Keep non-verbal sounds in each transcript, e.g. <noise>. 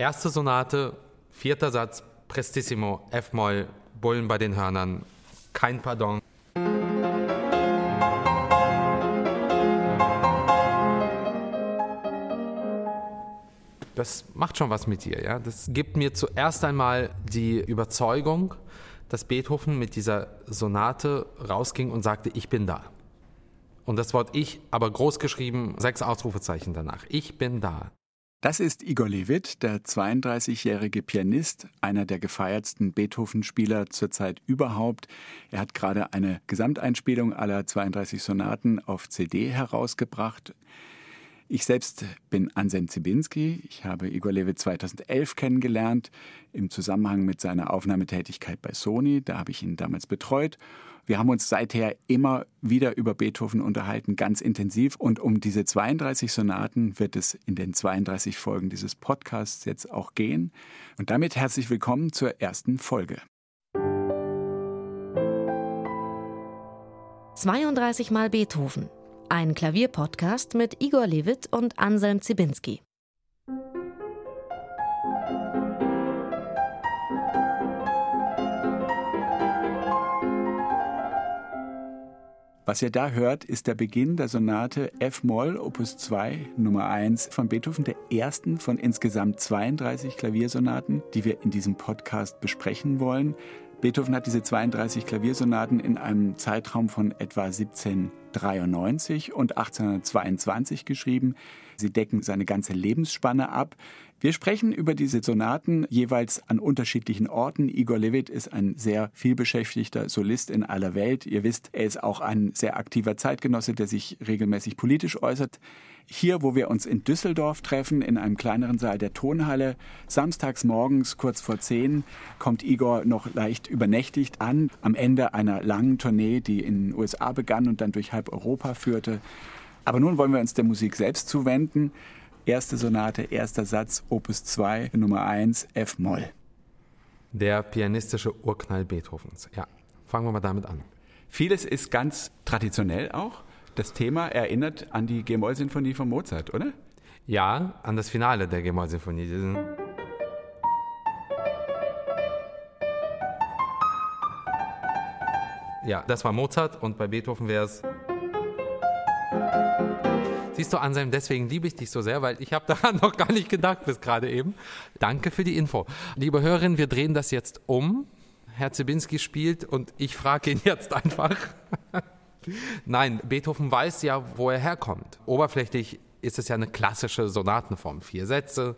Erste Sonate, vierter Satz, Prestissimo, F-Moll, Bullen bei den Hörnern, kein Pardon. Das macht schon was mit dir, ja. Das gibt mir zuerst einmal die Überzeugung, dass Beethoven mit dieser Sonate rausging und sagte, ich bin da. Und das Wort ich, aber groß geschrieben, sechs Ausrufezeichen danach. Ich bin da. Das ist Igor Levit, der 32-jährige Pianist, einer der gefeiertsten Beethoven-Spieler zurzeit überhaupt. Er hat gerade eine Gesamteinspielung aller 32 Sonaten auf CD herausgebracht. Ich selbst bin Anselm Zibinski. Ich habe Igor Levit 2011 kennengelernt im Zusammenhang mit seiner Aufnahmetätigkeit bei Sony. Da habe ich ihn damals betreut. Wir haben uns seither immer wieder über Beethoven unterhalten, ganz intensiv. Und um diese 32 Sonaten wird es in den 32 Folgen dieses Podcasts jetzt auch gehen. Und damit herzlich willkommen zur ersten Folge. 32 Mal Beethoven. Ein Klavierpodcast mit Igor Levit und Anselm Zibinski. Was ihr da hört, ist der Beginn der Sonate F-Moll Opus 2 Nummer 1 von Beethoven, der ersten von insgesamt 32 Klaviersonaten, die wir in diesem Podcast besprechen wollen. Beethoven hat diese 32 Klaviersonaten in einem Zeitraum von etwa 1793 und 1822 geschrieben. Sie decken seine ganze Lebensspanne ab. Wir sprechen über diese Sonaten jeweils an unterschiedlichen Orten. Igor Levit ist ein sehr vielbeschäftigter Solist in aller Welt. Ihr wisst, er ist auch ein sehr aktiver Zeitgenosse, der sich regelmäßig politisch äußert. Hier, wo wir uns in Düsseldorf treffen, in einem kleineren Saal der Tonhalle, samstags morgens kurz vor zehn, kommt Igor noch leicht übernächtigt an, am Ende einer langen Tournee, die in den USA begann und dann durch halb Europa führte. Aber nun wollen wir uns der Musik selbst zuwenden. Erste Sonate, erster Satz, Opus 2, Nummer 1, F-Moll. Der pianistische Urknall Beethovens. Ja, fangen wir mal damit an. Vieles ist ganz traditionell auch. Das Thema erinnert an die G-Moll-Sinfonie von Mozart, oder? Ja, an das Finale der G-Moll-Sinfonie. Ja, das war Mozart und bei Beethoven wäre es. Siehst du, Anselm, deswegen liebe ich dich so sehr, weil ich habe <laughs> daran noch gar nicht gedacht bis gerade eben. Danke für die Info. Liebe Hörerinnen, wir drehen das jetzt um. Herr Zibinski spielt und ich frage ihn jetzt einfach. <laughs> Nein, Beethoven weiß ja, wo er herkommt. Oberflächlich ist es ja eine klassische Sonatenform. Vier Sätze,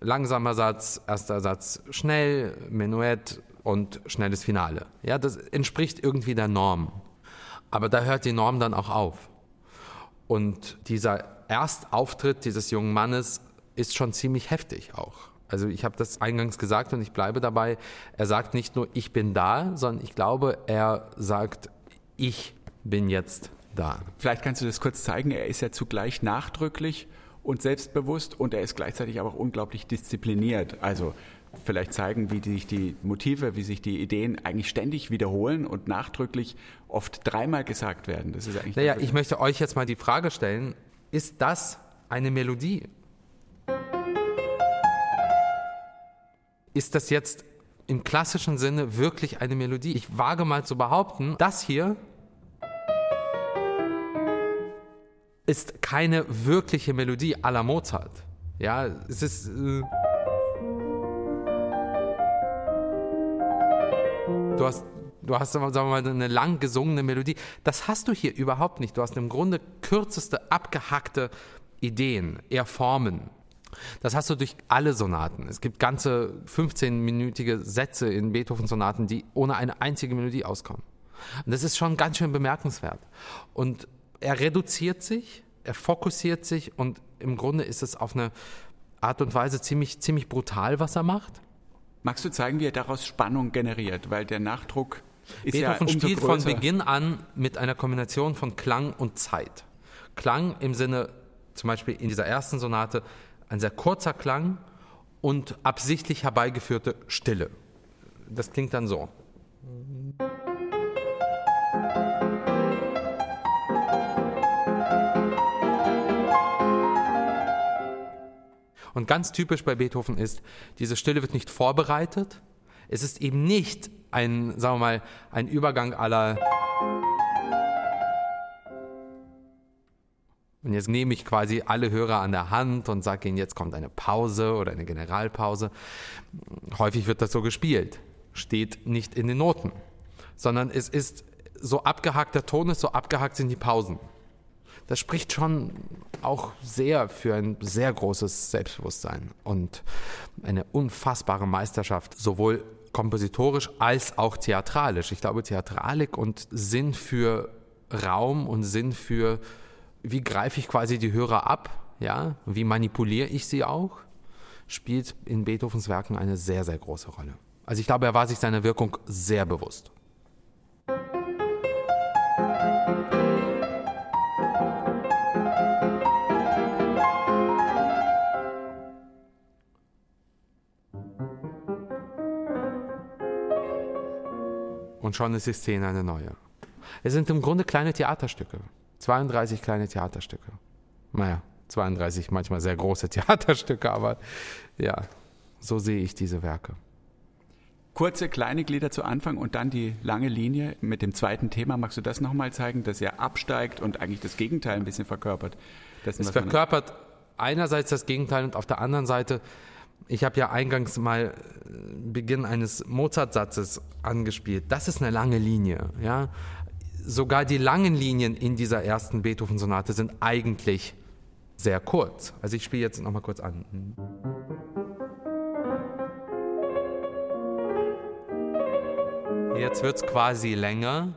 langsamer Satz, erster Satz schnell, Menuett und schnelles Finale. Ja, das entspricht irgendwie der Norm. Aber da hört die Norm dann auch auf. Und dieser Erstauftritt dieses jungen Mannes ist schon ziemlich heftig auch. Also ich habe das eingangs gesagt und ich bleibe dabei. Er sagt nicht nur, ich bin da, sondern ich glaube, er sagt, ich bin jetzt da. Vielleicht kannst du das kurz zeigen. Er ist ja zugleich nachdrücklich und selbstbewusst und er ist gleichzeitig aber auch unglaublich diszipliniert. Also vielleicht zeigen, wie sich die Motive, wie sich die Ideen eigentlich ständig wiederholen und nachdrücklich oft dreimal gesagt werden. Das ist eigentlich naja, ich möchte euch jetzt mal die Frage stellen, ist das eine Melodie? Ist das jetzt im klassischen Sinne wirklich eine Melodie? Ich wage mal zu behaupten, das hier ist keine wirkliche Melodie à la Mozart. Ja, es ist. Äh Du hast, du hast sagen wir mal, eine lang gesungene Melodie. Das hast du hier überhaupt nicht. Du hast im Grunde kürzeste, abgehackte Ideen, eher Formen. Das hast du durch alle Sonaten. Es gibt ganze 15-minütige Sätze in Beethoven-Sonaten, die ohne eine einzige Melodie auskommen. Und das ist schon ganz schön bemerkenswert. Und er reduziert sich, er fokussiert sich und im Grunde ist es auf eine Art und Weise ziemlich, ziemlich brutal, was er macht. Magst du zeigen, wie er daraus Spannung generiert? Weil der Nachdruck ist Beethoven ja spielt größer. von Beginn an mit einer Kombination von Klang und Zeit. Klang im Sinne, zum Beispiel in dieser ersten Sonate, ein sehr kurzer Klang und absichtlich herbeigeführte Stille. Das klingt dann so. Und ganz typisch bei Beethoven ist, diese Stille wird nicht vorbereitet. Es ist eben nicht ein, sagen wir mal, ein Übergang aller. Und jetzt nehme ich quasi alle Hörer an der Hand und sage ihnen, jetzt kommt eine Pause oder eine Generalpause. Häufig wird das so gespielt, steht nicht in den Noten, sondern es ist so abgehakt, der Ton ist so abgehakt sind die Pausen. Das spricht schon auch sehr für ein sehr großes Selbstbewusstsein und eine unfassbare Meisterschaft, sowohl kompositorisch als auch theatralisch. Ich glaube, Theatralik und Sinn für Raum und Sinn für, wie greife ich quasi die Hörer ab, ja, wie manipuliere ich sie auch, spielt in Beethovens Werken eine sehr, sehr große Rolle. Also ich glaube, er war sich seiner Wirkung sehr bewusst. Und schon ist die Szene eine neue. Es sind im Grunde kleine Theaterstücke. 32 kleine Theaterstücke. Naja, 32 manchmal sehr große <laughs> Theaterstücke, aber ja, so sehe ich diese Werke. Kurze kleine Glieder zu Anfang und dann die lange Linie mit dem zweiten Thema. Magst du das nochmal zeigen, dass er absteigt und eigentlich das Gegenteil ein bisschen verkörpert? Dessen, es verkörpert einerseits das Gegenteil und auf der anderen Seite ich habe ja eingangs mal äh, Beginn eines Mozart-Satzes angespielt. Das ist eine lange Linie. Ja? Sogar die langen Linien in dieser ersten Beethoven-Sonate sind eigentlich sehr kurz. Also ich spiele jetzt nochmal kurz an. Jetzt wird es quasi länger.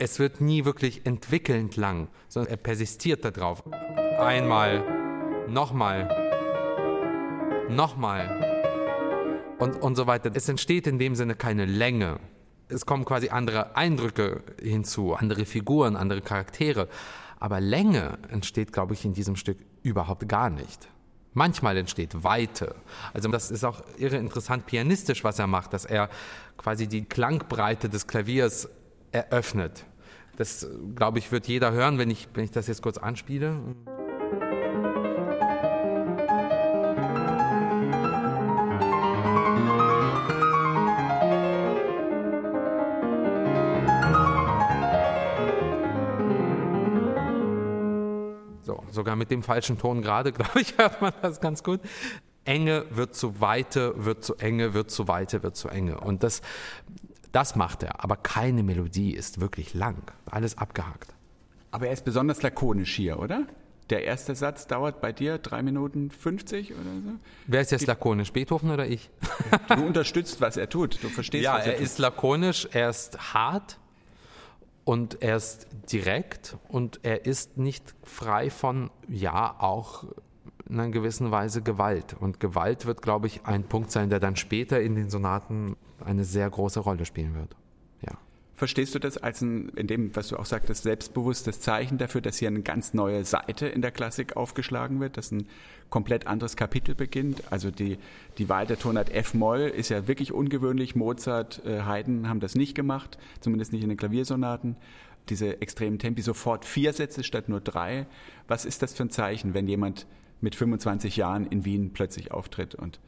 Es wird nie wirklich entwickelnd lang, sondern er persistiert darauf. Einmal, nochmal, nochmal und, und so weiter. Es entsteht in dem Sinne keine Länge. Es kommen quasi andere Eindrücke hinzu, andere Figuren, andere Charaktere. Aber Länge entsteht, glaube ich, in diesem Stück überhaupt gar nicht. Manchmal entsteht Weite. Also das ist auch irre interessant pianistisch, was er macht, dass er quasi die Klangbreite des Klaviers eröffnet. Das, glaube ich, wird jeder hören, wenn ich, wenn ich das jetzt kurz anspiele. So, sogar mit dem falschen Ton gerade, <laughs> glaube ich, hört man das ganz gut. Enge wird zu Weite, wird zu Enge, wird zu Weite, wird zu Enge. Und das, das macht er, aber keine Melodie ist wirklich lang. Alles abgehakt. Aber er ist besonders lakonisch hier, oder? Der erste Satz dauert bei dir drei Minuten 50 oder so? Wer ist jetzt lakonisch, Beethoven oder ich? <laughs> Du unterstützt, was er tut. Du verstehst, ja, was er, er tut. ist lakonisch, er ist hart und er ist direkt und er ist nicht frei von, ja, auch in einer gewissen Weise Gewalt. Und Gewalt wird, glaube ich, ein Punkt sein, der dann später in den Sonaten eine sehr große Rolle spielen wird. Ja. Verstehst du das als ein, in dem, was du auch sagtest, selbstbewusstes Zeichen dafür, dass hier eine ganz neue Seite in der Klassik aufgeschlagen wird, dass ein komplett anderes Kapitel beginnt? Also die, die Wahl der Tonart F-Moll ist ja wirklich ungewöhnlich. Mozart, äh, Haydn haben das nicht gemacht, zumindest nicht in den Klaviersonaten. Diese extremen Tempi, sofort vier Sätze statt nur drei. Was ist das für ein Zeichen, wenn jemand mit 25 Jahren in Wien plötzlich auftritt und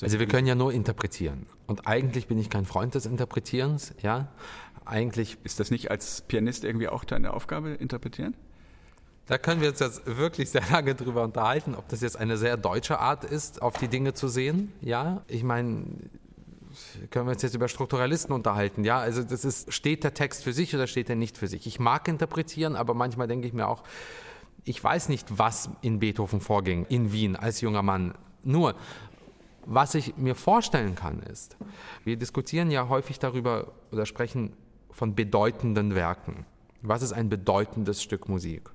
also wir können ja nur interpretieren. Und eigentlich bin ich kein Freund des Interpretierens, ja. Eigentlich. Ist das nicht als Pianist irgendwie auch deine Aufgabe, interpretieren? Da können wir uns jetzt wirklich sehr lange drüber unterhalten, ob das jetzt eine sehr deutsche Art ist, auf die Dinge zu sehen. Ja, ich meine, können wir uns jetzt über Strukturalisten unterhalten. Ja, also das ist, steht der Text für sich oder steht er nicht für sich? Ich mag interpretieren, aber manchmal denke ich mir auch, ich weiß nicht, was in Beethoven vorging, in Wien als junger Mann. Nur, was ich mir vorstellen kann, ist, wir diskutieren ja häufig darüber oder sprechen von bedeutenden Werken. Was ist ein bedeutendes Stück Musik?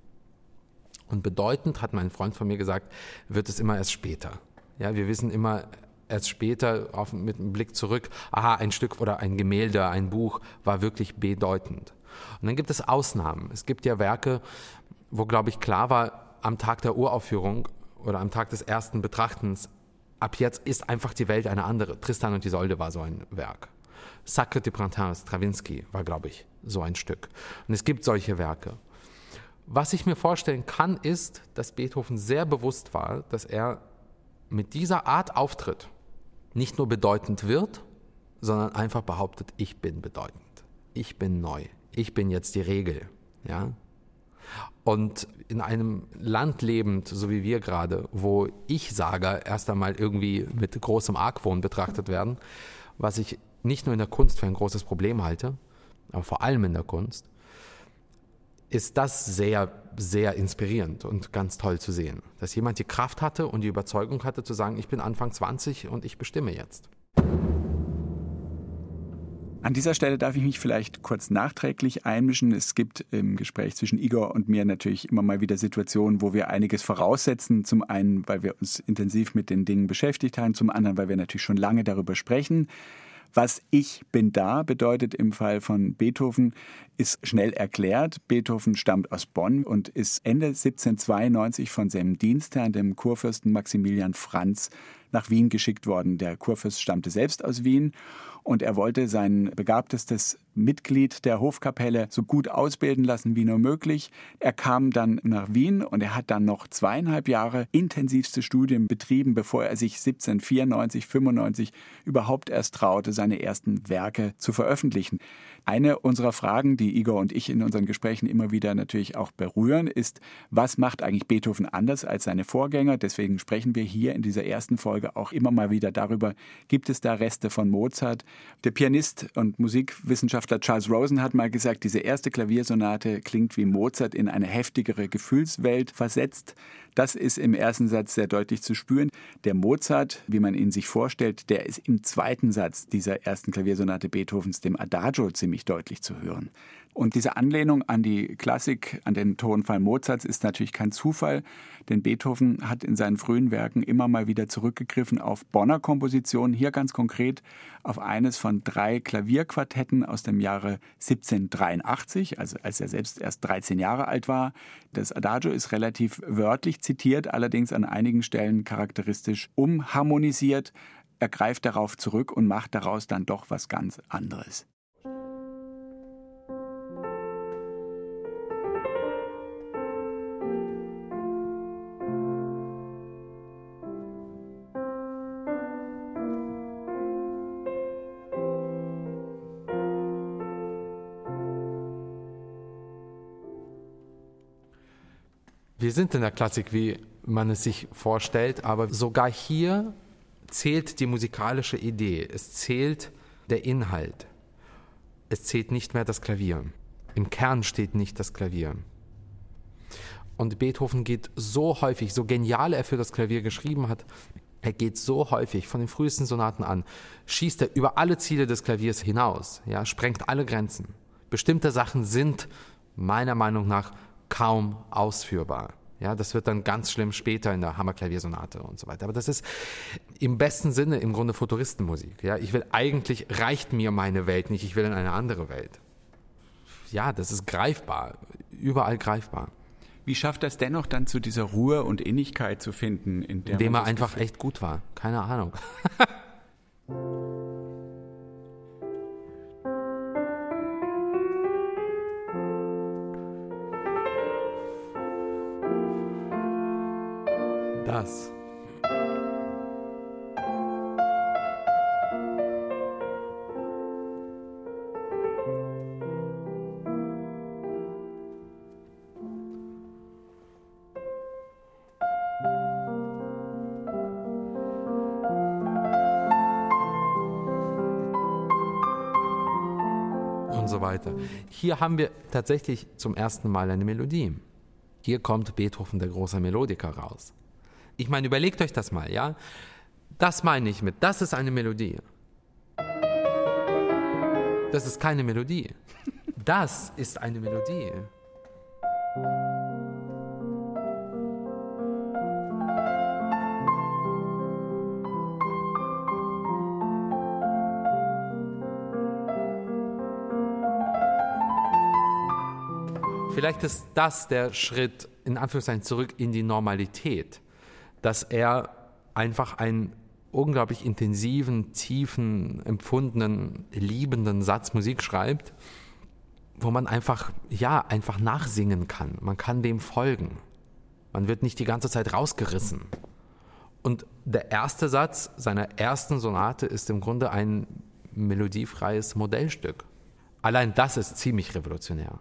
Und bedeutend, hat mein Freund von mir gesagt, wird es immer erst später. Ja, wir wissen immer erst später auf, mit einem Blick zurück, aha, ein Stück oder ein Gemälde, ein Buch war wirklich bedeutend. Und dann gibt es Ausnahmen. Es gibt ja Werke, wo, glaube ich, klar war, am Tag der Uraufführung oder am Tag des ersten Betrachtens, ab jetzt ist einfach die Welt eine andere. Tristan und Isolde war so ein Werk. Sacre de Printemps, Stravinsky war, glaube ich, so ein Stück. Und es gibt solche Werke. Was ich mir vorstellen kann, ist, dass Beethoven sehr bewusst war, dass er mit dieser Art Auftritt nicht nur bedeutend wird, sondern einfach behauptet, ich bin bedeutend, ich bin neu, ich bin jetzt die Regel. Ja? Und in einem Land lebend, so wie wir gerade, wo Ich-Sager erst einmal irgendwie mit großem Argwohn betrachtet werden, was ich nicht nur in der Kunst für ein großes Problem halte, aber vor allem in der Kunst, ist das sehr, sehr inspirierend und ganz toll zu sehen. Dass jemand die Kraft hatte und die Überzeugung hatte zu sagen, ich bin Anfang 20 und ich bestimme jetzt. An dieser Stelle darf ich mich vielleicht kurz nachträglich einmischen. Es gibt im Gespräch zwischen Igor und mir natürlich immer mal wieder Situationen, wo wir einiges voraussetzen. Zum einen, weil wir uns intensiv mit den Dingen beschäftigt haben, zum anderen, weil wir natürlich schon lange darüber sprechen. Was ich bin da bedeutet im Fall von Beethoven, ist schnell erklärt. Beethoven stammt aus Bonn und ist Ende 1792 von seinem Dienstherrn, dem Kurfürsten Maximilian Franz, nach Wien geschickt worden. Der Kurfürst stammte selbst aus Wien und er wollte sein begabtestes Mitglied der Hofkapelle so gut ausbilden lassen wie nur möglich. Er kam dann nach Wien und er hat dann noch zweieinhalb Jahre intensivste Studien betrieben, bevor er sich 1794, 95 überhaupt erst traute, seine ersten Werke zu veröffentlichen. Eine unserer Fragen, die Igor und ich in unseren Gesprächen immer wieder natürlich auch berühren, ist, was macht eigentlich Beethoven anders als seine Vorgänger? Deswegen sprechen wir hier in dieser ersten Folge auch immer mal wieder darüber, gibt es da Reste von Mozart? Der Pianist und Musikwissenschaftler Charles Rosen hat mal gesagt, diese erste Klaviersonate klingt wie Mozart in eine heftigere Gefühlswelt versetzt. Das ist im ersten Satz sehr deutlich zu spüren. Der Mozart, wie man ihn sich vorstellt, der ist im zweiten Satz dieser ersten Klaviersonate Beethovens, dem Adagio, ziemlich deutlich zu hören. Und diese Anlehnung an die Klassik, an den Tonfall Mozarts ist natürlich kein Zufall, denn Beethoven hat in seinen frühen Werken immer mal wieder zurückgegriffen auf Bonner Kompositionen, hier ganz konkret auf eines von drei Klavierquartetten aus dem Jahre 1783, also als er selbst erst 13 Jahre alt war. Das Adagio ist relativ wörtlich zitiert, allerdings an einigen Stellen charakteristisch umharmonisiert. Er greift darauf zurück und macht daraus dann doch was ganz anderes. Wir sind in der Klassik, wie man es sich vorstellt, aber sogar hier zählt die musikalische Idee, es zählt der Inhalt, es zählt nicht mehr das Klavier. Im Kern steht nicht das Klavier. Und Beethoven geht so häufig, so genial er für das Klavier geschrieben hat, er geht so häufig von den frühesten Sonaten an, schießt er über alle Ziele des Klaviers hinaus, ja, sprengt alle Grenzen. Bestimmte Sachen sind meiner Meinung nach kaum ausführbar. Ja, das wird dann ganz schlimm später in der Hammerklaviersonate und so weiter. Aber das ist im besten Sinne im Grunde Futuristenmusik. Ja, ich will eigentlich reicht mir meine Welt nicht, ich will in eine andere Welt. Ja, das ist greifbar, überall greifbar. Wie schafft das dennoch dann zu dieser Ruhe und Innigkeit zu finden, in der Indem er einfach echt gut war. Keine Ahnung. <laughs> Hier haben wir tatsächlich zum ersten Mal eine Melodie. Hier kommt Beethoven, der große Melodiker, raus. Ich meine, überlegt euch das mal, ja? Das meine ich mit, das ist eine Melodie. Das ist keine Melodie. Das ist eine Melodie. Vielleicht ist das der Schritt in Anführungszeichen zurück in die Normalität dass er einfach ein unglaublich intensiven, tiefen, empfundenen, liebenden Satz Musik schreibt, wo man einfach, ja, einfach nachsingen kann. Man kann dem folgen. Man wird nicht die ganze Zeit rausgerissen. Und der erste Satz seiner ersten Sonate ist im Grunde ein melodiefreies Modellstück. Allein das ist ziemlich revolutionär.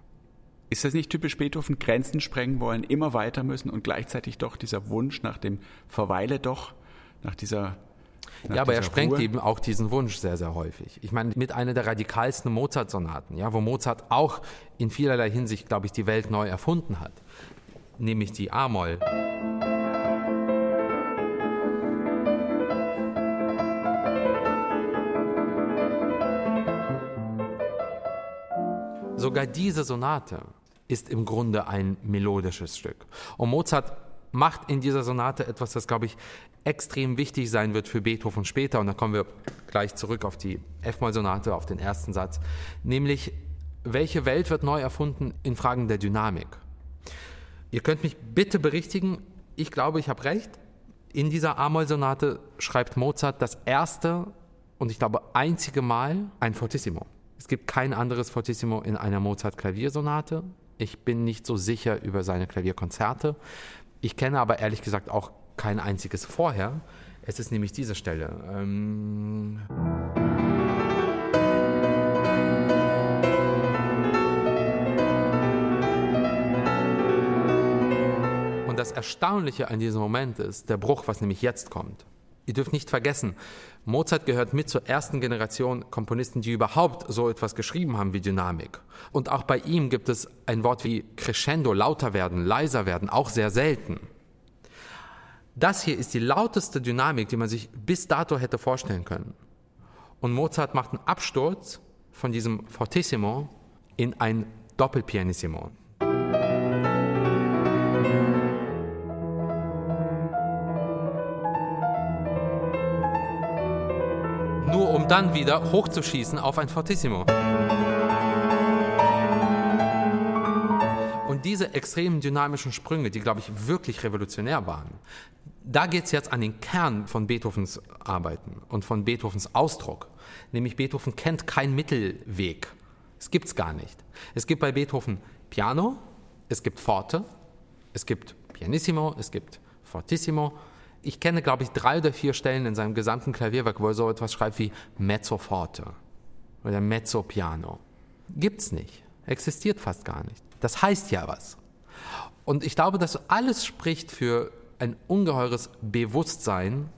Ist das nicht typisch Beethoven, Grenzen sprengen wollen, immer weiter müssen und gleichzeitig doch dieser Wunsch nach dem Verweile doch, nach dieser nach ja, aber er sprengt Ruhe. eben auch diesen Wunsch sehr, sehr häufig. Ich meine, mit einer der radikalsten Mozart-Sonaten, ja, wo Mozart auch in vielerlei Hinsicht, glaube ich, die Welt neu erfunden hat, nämlich die A-Moll. Sogar diese Sonate ist im Grunde ein melodisches Stück. Und Mozart macht in dieser Sonate etwas, das, glaube ich, extrem wichtig sein wird für Beethoven später. Und da kommen wir gleich zurück auf die F-Moll-Sonate, auf den ersten Satz. Nämlich, welche Welt wird neu erfunden in Fragen der Dynamik? Ihr könnt mich bitte berichtigen, ich glaube, ich habe recht. In dieser A-Moll-Sonate schreibt Mozart das erste und ich glaube einzige Mal ein Fortissimo. Es gibt kein anderes Fortissimo in einer Mozart-Klaviersonate. Ich bin nicht so sicher über seine Klavierkonzerte. Ich kenne aber ehrlich gesagt auch kein einziges vorher. Es ist nämlich diese Stelle. Ähm Und das Erstaunliche an diesem Moment ist der Bruch, was nämlich jetzt kommt. Ihr dürft nicht vergessen, Mozart gehört mit zur ersten Generation Komponisten, die überhaupt so etwas geschrieben haben wie Dynamik. Und auch bei ihm gibt es ein Wort wie Crescendo, lauter werden, leiser werden, auch sehr selten. Das hier ist die lauteste Dynamik, die man sich bis dato hätte vorstellen können. Und Mozart macht einen Absturz von diesem Fortissimo in ein Doppelpianissimo. Nur um dann wieder hochzuschießen auf ein Fortissimo. Und diese extremen dynamischen Sprünge, die, glaube ich, wirklich revolutionär waren, da geht es jetzt an den Kern von Beethovens Arbeiten und von Beethovens Ausdruck. Nämlich Beethoven kennt keinen Mittelweg. Es gibt es gar nicht. Es gibt bei Beethoven Piano, es gibt Forte, es gibt Pianissimo, es gibt Fortissimo. Ich kenne, glaube ich, drei oder vier Stellen in seinem gesamten Klavierwerk, wo er so etwas schreibt wie Mezzo Forte oder Mezzo Piano. Gibt's nicht. Existiert fast gar nicht. Das heißt ja was. Und ich glaube, dass alles spricht für ein ungeheures Bewusstsein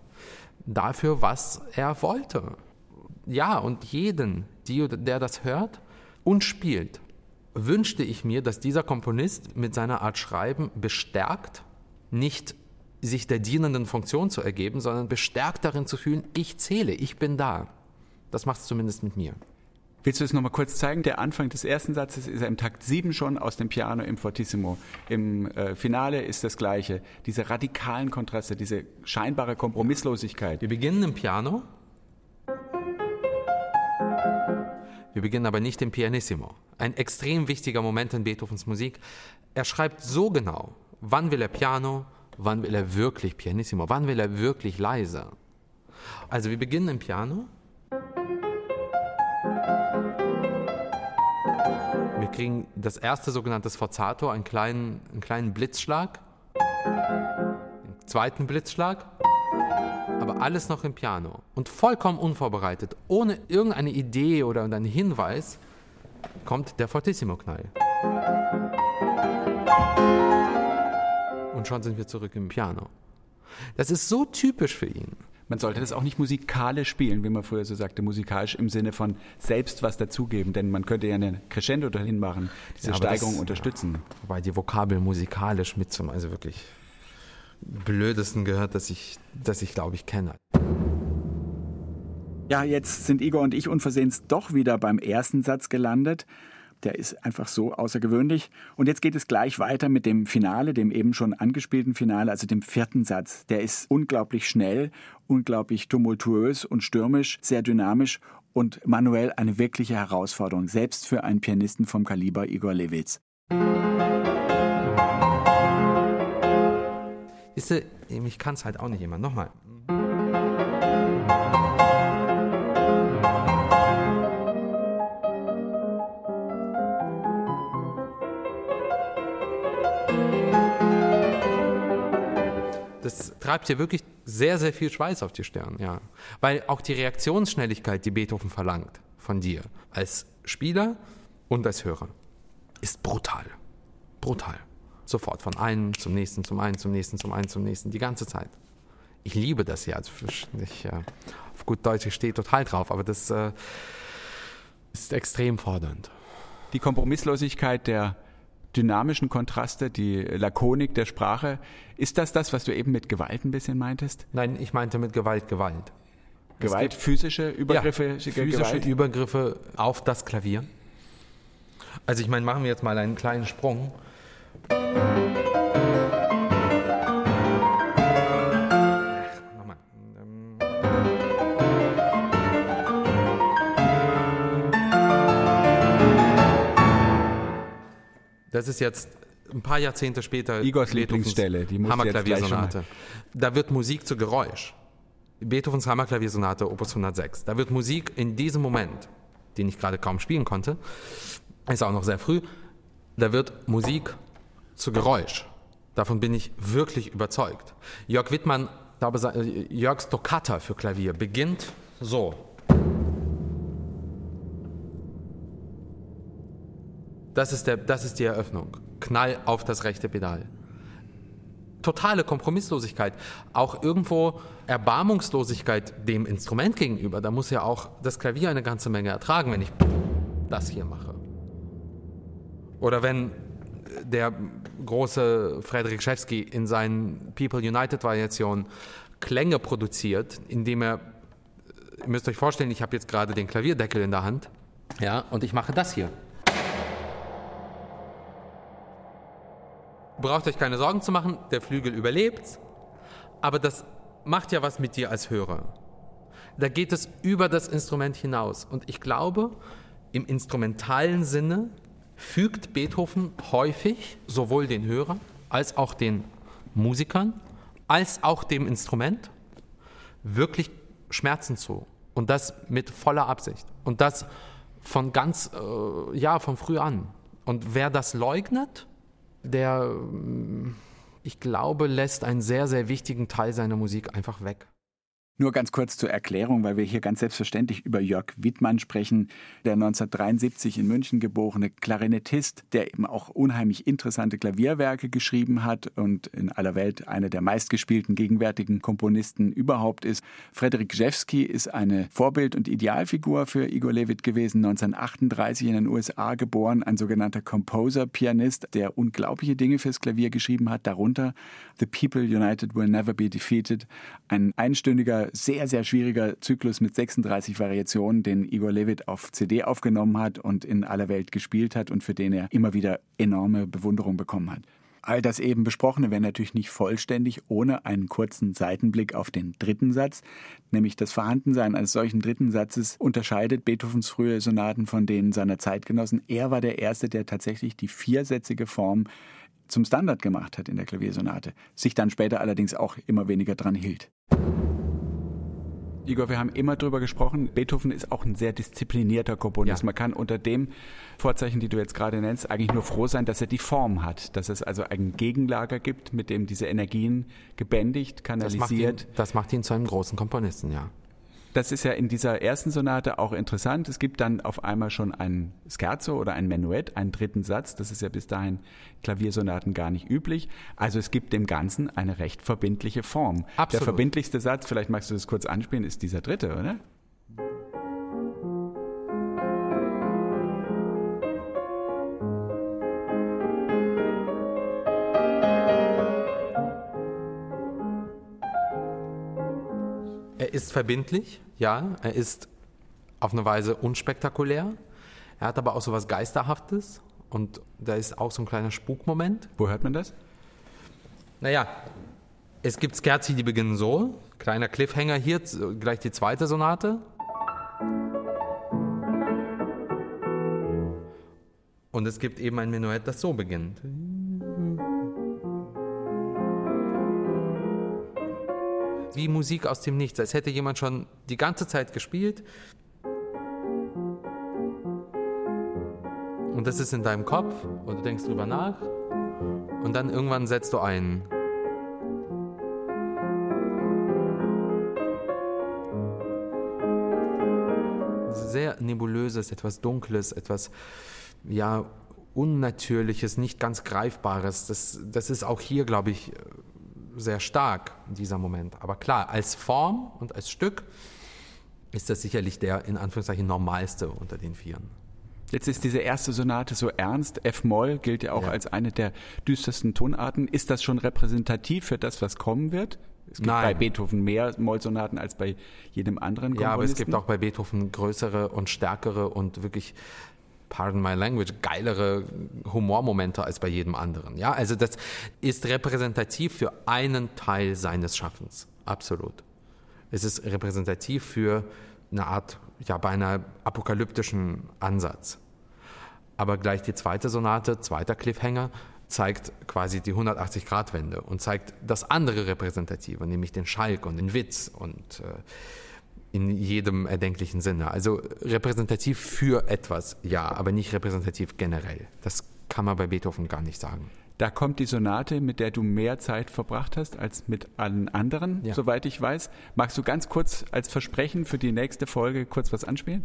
dafür, was er wollte. Ja, und jeden, die, der das hört und spielt, wünschte ich mir, dass dieser Komponist mit seiner Art Schreiben bestärkt, nicht sich der dienenden Funktion zu ergeben, sondern bestärkt darin zu fühlen, ich zähle, ich bin da. Das macht es zumindest mit mir. Willst du es nochmal kurz zeigen? Der Anfang des ersten Satzes ist er im Takt 7 schon aus dem Piano im Fortissimo. Im äh, Finale ist das Gleiche. Diese radikalen Kontraste, diese scheinbare Kompromisslosigkeit. Wir beginnen im Piano. Wir beginnen aber nicht im Pianissimo. Ein extrem wichtiger Moment in Beethovens Musik. Er schreibt so genau, wann will er Piano, wann will er wirklich Pianissimo, wann will er wirklich leise. Also wir beginnen im Piano. kriegen das erste sogenannte Sforzato, einen kleinen, einen kleinen Blitzschlag, einen zweiten Blitzschlag, aber alles noch im Piano und vollkommen unvorbereitet, ohne irgendeine Idee oder einen Hinweis, kommt der Fortissimo-Knall. Und schon sind wir zurück im Piano. Das ist so typisch für ihn. Man sollte das auch nicht musikalisch spielen, wie man früher so sagte, musikalisch im Sinne von selbst was dazugeben, denn man könnte ja eine Crescendo dahin machen, diese ja, Steigerung das, unterstützen. Ja, wobei die Vokabel musikalisch mit zum, also wirklich blödesten gehört, dass ich, dass ich glaube ich kenne. Ja, jetzt sind Igor und ich unversehens doch wieder beim ersten Satz gelandet. Der ist einfach so außergewöhnlich. Und jetzt geht es gleich weiter mit dem Finale, dem eben schon angespielten Finale, also dem vierten Satz. Der ist unglaublich schnell, unglaublich tumultuös und stürmisch, sehr dynamisch und manuell eine wirkliche Herausforderung, selbst für einen Pianisten vom Kaliber Igor Levitz. Siehst du, ich kann es halt auch nicht immer. Nochmal. Das treibt dir wirklich sehr, sehr viel Schweiß auf die Stirn, ja. Weil auch die Reaktionsschnelligkeit, die Beethoven verlangt von dir als Spieler und als Hörer, ist brutal. Brutal. Sofort von einem zum nächsten, zum einen, zum nächsten, zum einen, zum nächsten, die ganze Zeit. Ich liebe das ja. Also ich, äh, auf gut Deutsch, ich stehe total drauf, aber das äh, ist extrem fordernd. Die Kompromisslosigkeit der dynamischen Kontraste, die Lakonik der Sprache. Ist das das, was du eben mit Gewalt ein bisschen meintest? Nein, ich meinte mit Gewalt Gewalt. Gewalt, physische Übergriffe? Ja, physische Gewalt? Übergriffe auf das Klavier. Also ich meine, machen wir jetzt mal einen kleinen Sprung. Das ist jetzt ein paar Jahrzehnte später. Igors Lieblingsstelle, die Hammerklaviersonate. Da wird Musik zu Geräusch. Beethovens Hammerklaviersonate, Opus 106. Da wird Musik in diesem Moment, den ich gerade kaum spielen konnte, ist auch noch sehr früh, da wird Musik zu Geräusch. Davon bin ich wirklich überzeugt. Jörg Wittmann, glaube, Jörgs Toccata für Klavier beginnt so. Das ist, der, das ist die Eröffnung. Knall auf das rechte Pedal. Totale Kompromisslosigkeit. Auch irgendwo Erbarmungslosigkeit dem Instrument gegenüber. Da muss ja auch das Klavier eine ganze Menge ertragen, wenn ich das hier mache. Oder wenn der große Frederik Schewski in seinen People United Variationen Klänge produziert, indem er, ihr müsst euch vorstellen, ich habe jetzt gerade den Klavierdeckel in der Hand, ja, und ich mache das hier. Braucht euch keine Sorgen zu machen, der Flügel überlebt, aber das macht ja was mit dir als Hörer. Da geht es über das Instrument hinaus. Und ich glaube, im instrumentalen Sinne fügt Beethoven häufig sowohl den Hörern als auch den Musikern als auch dem Instrument wirklich Schmerzen zu. Und das mit voller Absicht. Und das von ganz, äh, ja, von früh an. Und wer das leugnet, der, ich glaube, lässt einen sehr, sehr wichtigen Teil seiner Musik einfach weg. Nur ganz kurz zur Erklärung, weil wir hier ganz selbstverständlich über Jörg Wittmann sprechen, der 1973 in München geborene Klarinettist, der eben auch unheimlich interessante Klavierwerke geschrieben hat und in aller Welt einer der meistgespielten gegenwärtigen Komponisten überhaupt ist. Frederik Jewski ist eine Vorbild- und Idealfigur für Igor Levit gewesen, 1938 in den USA geboren, ein sogenannter Composer-Pianist, der unglaubliche Dinge fürs Klavier geschrieben hat, darunter The People United Will Never Be Defeated, ein einstündiger sehr, sehr schwieriger Zyklus mit 36 Variationen, den Igor Levit auf CD aufgenommen hat und in aller Welt gespielt hat und für den er immer wieder enorme Bewunderung bekommen hat. All das eben Besprochene wäre natürlich nicht vollständig ohne einen kurzen Seitenblick auf den dritten Satz, nämlich das Vorhandensein eines solchen dritten Satzes unterscheidet Beethovens frühe Sonaten von denen seiner Zeitgenossen. Er war der Erste, der tatsächlich die viersätzige Form zum Standard gemacht hat in der Klaviersonate, sich dann später allerdings auch immer weniger dran hielt. Igor, wir haben immer darüber gesprochen, Beethoven ist auch ein sehr disziplinierter Komponist. Ja. Man kann unter dem Vorzeichen, die du jetzt gerade nennst, eigentlich nur froh sein, dass er die Form hat, dass es also ein Gegenlager gibt, mit dem diese Energien gebändigt, kanalisiert. Das macht ihn, das macht ihn zu einem großen Komponisten, ja. Das ist ja in dieser ersten Sonate auch interessant. Es gibt dann auf einmal schon ein Scherzo oder ein Menuett, einen dritten Satz. Das ist ja bis dahin Klaviersonaten gar nicht üblich. Also es gibt dem Ganzen eine recht verbindliche Form. Absolut. Der verbindlichste Satz, vielleicht magst du das kurz anspielen, ist dieser dritte, oder? Ist verbindlich, ja. Er ist auf eine Weise unspektakulär. Er hat aber auch so was Geisterhaftes und da ist auch so ein kleiner Spukmoment. Wo hört man das? Naja, es gibt Scherzi, die beginnen so. Kleiner Cliffhanger hier, gleich die zweite Sonate. Und es gibt eben ein Menuett, das so beginnt. wie Musik aus dem Nichts, als hätte jemand schon die ganze Zeit gespielt. Und das ist in deinem Kopf und du denkst drüber nach und dann irgendwann setzt du ein. Sehr nebulöses, etwas Dunkles, etwas, ja, Unnatürliches, nicht ganz Greifbares. Das, das ist auch hier, glaube ich, sehr stark, dieser Moment. Aber klar, als Form und als Stück ist das sicherlich der in Anführungszeichen normalste unter den Vieren. Jetzt ist diese erste Sonate so ernst. F-Moll gilt ja auch ja. als eine der düstersten Tonarten. Ist das schon repräsentativ für das, was kommen wird? Es gibt Nein. bei Beethoven mehr Mollsonaten als bei jedem anderen Komponisten. Ja, aber es gibt auch bei Beethoven größere und stärkere und wirklich pardon my language, geilere Humormomente als bei jedem anderen. Ja, also das ist repräsentativ für einen Teil seines Schaffens. Absolut. Es ist repräsentativ für eine Art, ja, beinahe apokalyptischen Ansatz. Aber gleich die zweite Sonate, zweiter Cliffhanger, zeigt quasi die 180-Grad-Wende und zeigt das andere Repräsentative, nämlich den Schalk und den Witz und äh, in jedem erdenklichen Sinne. Also repräsentativ für etwas, ja, aber nicht repräsentativ generell. Das kann man bei Beethoven gar nicht sagen. Da kommt die Sonate, mit der du mehr Zeit verbracht hast als mit allen anderen, ja. soweit ich weiß. Magst du ganz kurz als Versprechen für die nächste Folge kurz was anspielen?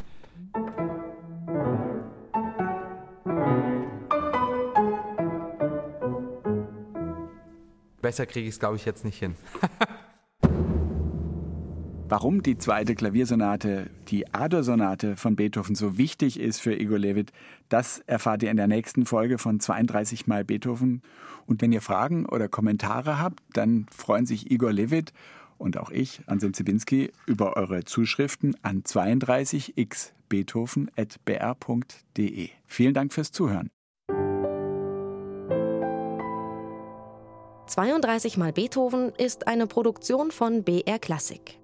Besser kriege ich es, glaube ich, jetzt nicht hin. <laughs> Warum die zweite Klaviersonate, die Ador-Sonate von Beethoven so wichtig ist für Igor Levit, das erfahrt ihr in der nächsten Folge von 32 Mal Beethoven. Und wenn ihr Fragen oder Kommentare habt, dann freuen sich Igor Levit und auch ich, Anselm Zibinski, über eure Zuschriften an 32xbeethoven.br.de. Vielen Dank fürs Zuhören. 32 Mal Beethoven ist eine Produktion von BR Klassik.